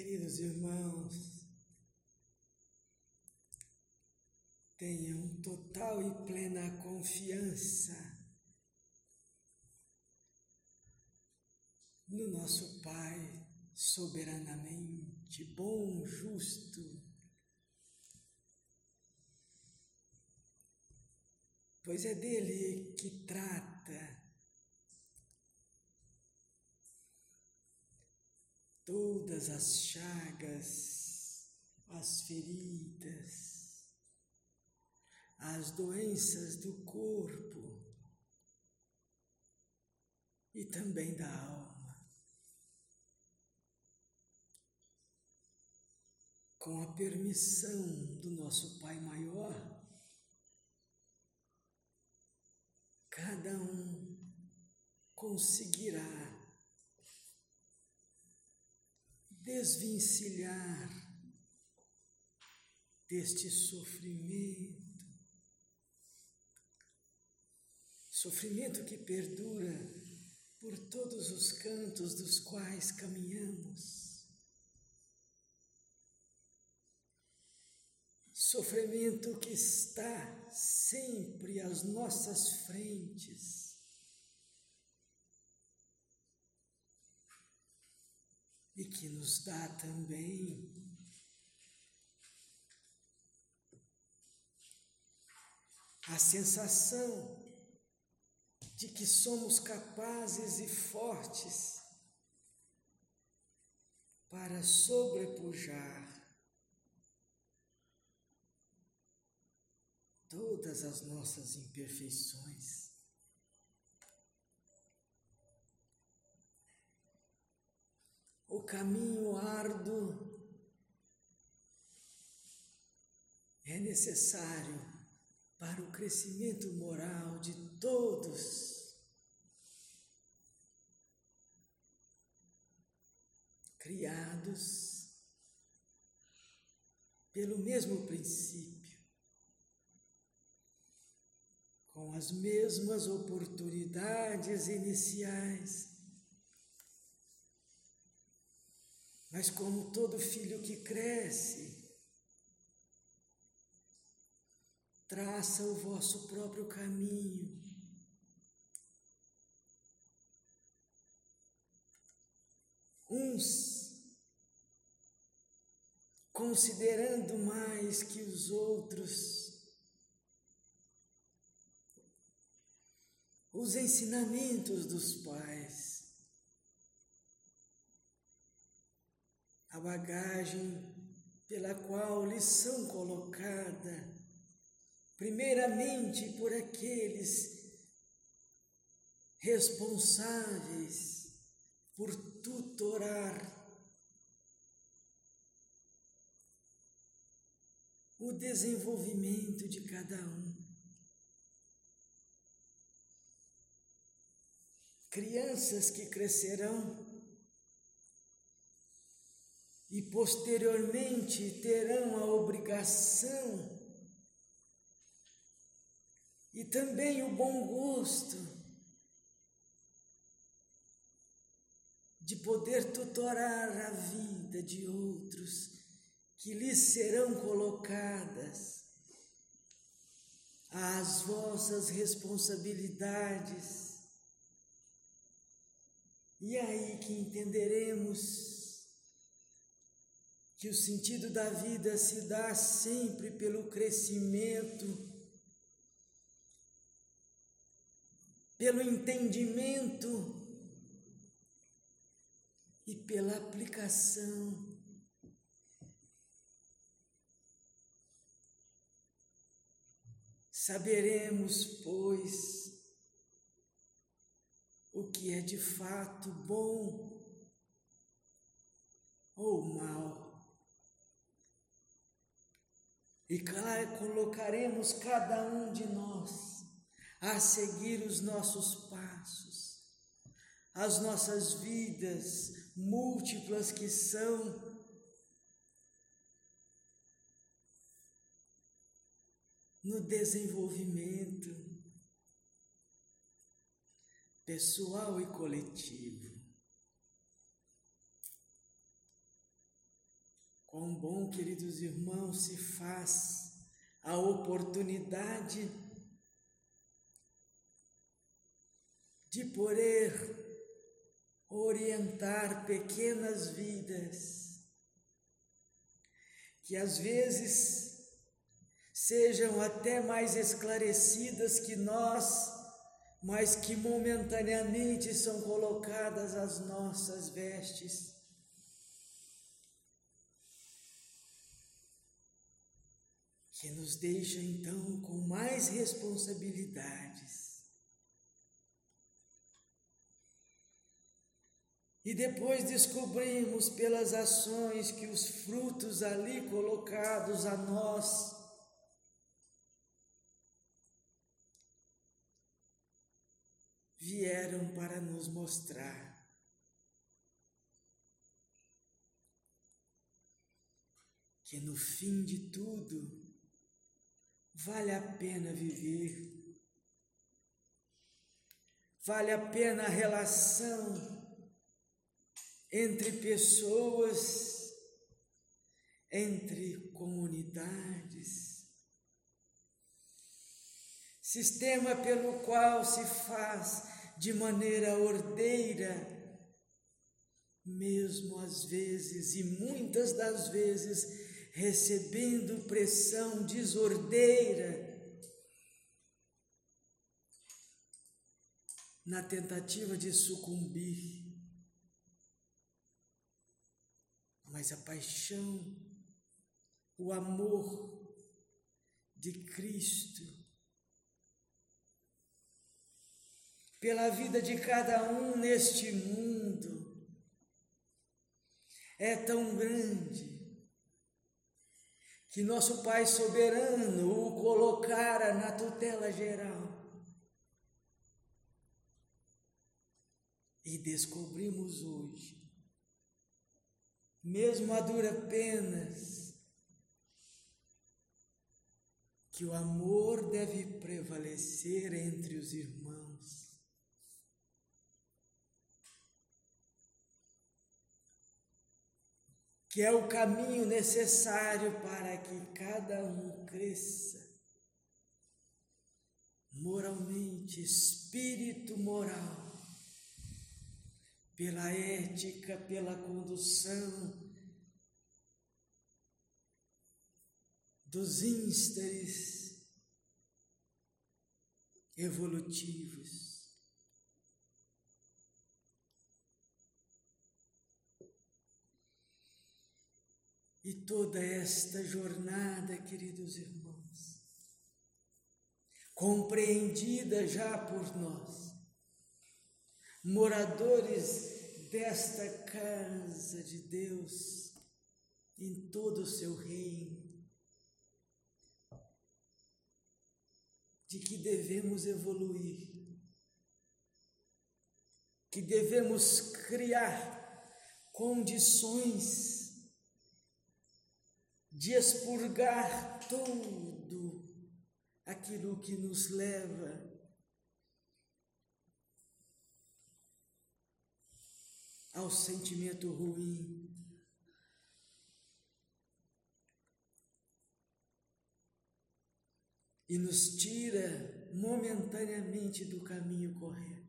Queridos irmãos, tenham total e plena confiança no nosso Pai soberanamente bom, justo. Pois é dele que trata todas as chagas, as feridas, as doenças do corpo e também da alma. Com a permissão do nosso Pai Maior, cada um conseguirá desvencilhar deste sofrimento, sofrimento que perdura por todos os cantos dos quais caminhamos. Sofrimento que está sempre às nossas frentes e que nos dá também a sensação de que somos capazes e fortes para sobrepujar todas as nossas imperfeições. o caminho árduo é necessário para o crescimento moral de todos. Criados pelo mesmo princípio, com as mesmas oportunidades iniciais Mas como todo filho que cresce, traça o vosso próprio caminho. Uns considerando mais que os outros os ensinamentos dos pais. A bagagem pela qual lhes são colocada, primeiramente por aqueles responsáveis por tutorar o desenvolvimento de cada um. Crianças que crescerão e posteriormente terão a obrigação e também o bom gosto de poder tutorar a vida de outros que lhes serão colocadas as vossas responsabilidades. E é aí que entenderemos que o sentido da vida se dá sempre pelo crescimento, pelo entendimento e pela aplicação. Saberemos, pois, o que é de fato bom ou mal e colocaremos cada um de nós a seguir os nossos passos, as nossas vidas múltiplas que são. No desenvolvimento pessoal e coletivo. Quão bom, queridos irmãos, se faz a oportunidade de poder orientar pequenas vidas que às vezes sejam até mais esclarecidas que nós, mas que momentaneamente são colocadas as nossas vestes. Que nos deixa então com mais responsabilidades. E depois descobrimos pelas ações que os frutos ali colocados a nós vieram para nos mostrar que no fim de tudo vale a pena viver, vale a pena a relação entre pessoas, entre comunidades. Sistema pelo qual se faz de maneira ordeira, mesmo às vezes e muitas das vezes recebendo pressão desordeira, na tentativa de sucumbir. Mas a paixão, o amor de Cristo pela vida de cada um neste mundo é tão grande que nosso Pai soberano o colocara na tutela geral. E descobrimos hoje mesmo a dura penas, que o amor deve prevalecer entre os irmãos. Que é o caminho necessário para que cada um cresça moralmente, espírito moral pela ética, pela condução dos ínstares evolutivos. E toda esta jornada, queridos irmãos, compreendida já por nós, moradores desta casa de Deus, em todo o seu reino, de que devemos evoluir, que devemos criar condições de expurgar tudo aquilo que nos leva ao sentimento ruim. E nos tira momentaneamente do caminho correto.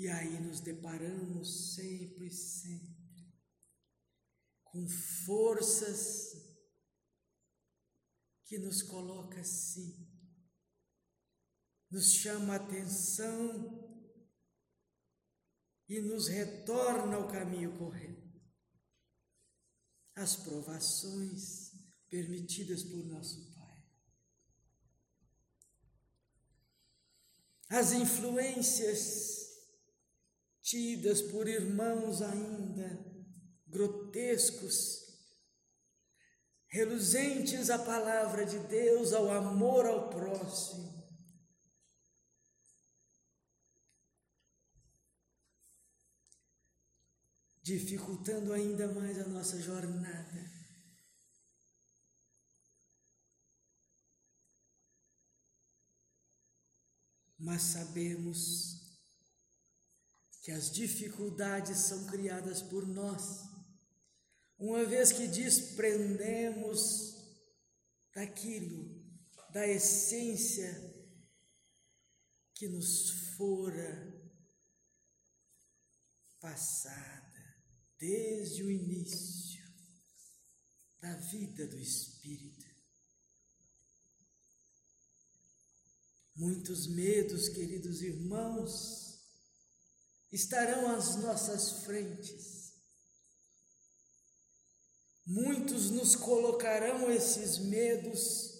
E aí nos deparamos sempre, sempre com forças que nos coloca assim nos chama a atenção e nos retorna ao caminho correto. As provações permitidas por nosso Pai. As influências tidas por irmãos ainda grotescos, reluzentes à palavra de Deus, ao amor ao próximo dificultando ainda mais a nossa jornada. Mas sabemos que as dificuldades são criadas por nós, uma vez que desprendemos daquilo, da essência que nos fora passada desde o início da vida do Espírito. Muitos medos, queridos irmãos, estarão às nossas frentes. Muitos nos colocarão esses medos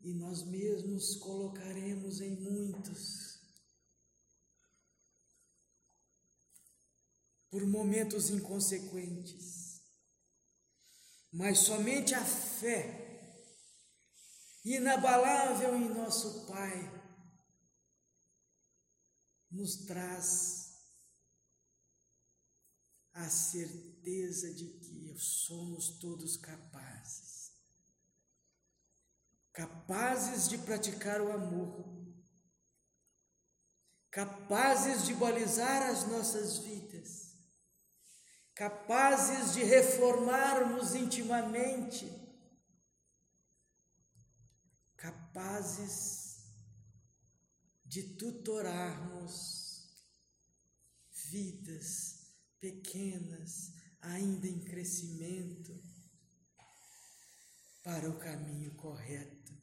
e nós mesmos colocaremos em muitos. Por momentos inconsequentes, mas somente a fé inabalável em nosso Pai, nos traz a certeza de que somos todos capazes, capazes de praticar o amor, capazes de balizar as nossas vidas, capazes de reformarmos intimamente. Capazes de tutorarmos vidas pequenas, ainda em crescimento, para o caminho correto.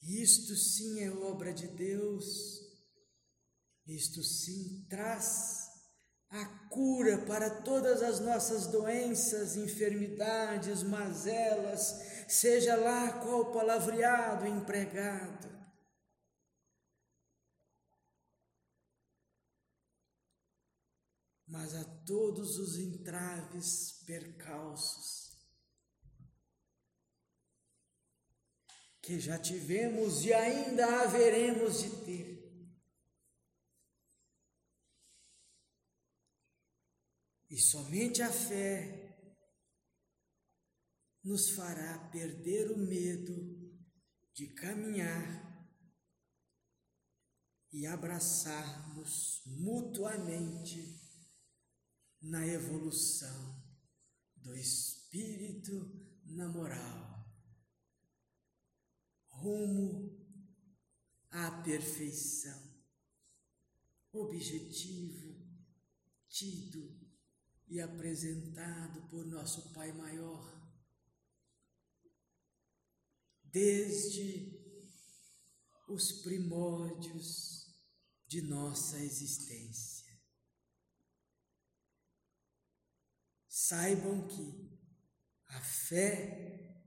Isto sim é obra de Deus, isto sim traz a cura para todas as nossas doenças, enfermidades, mazelas, seja lá qual palavreado empregado. Mas a todos os entraves, percalços, que já tivemos e ainda haveremos de ter. E somente a fé nos fará perder o medo de caminhar e abraçarmos mutuamente na evolução do espírito na moral, rumo à perfeição, objetivo tido e apresentado por nosso Pai Maior. Desde os primórdios de nossa existência. Saibam que a fé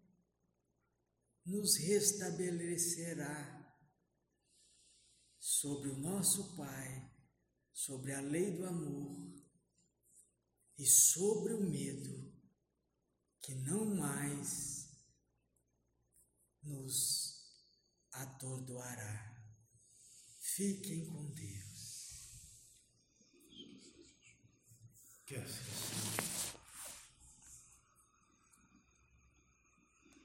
nos restabelecerá sobre o nosso Pai, sobre a lei do amor e sobre o medo que não mais nos atordoará. Fiquem com Deus. Assim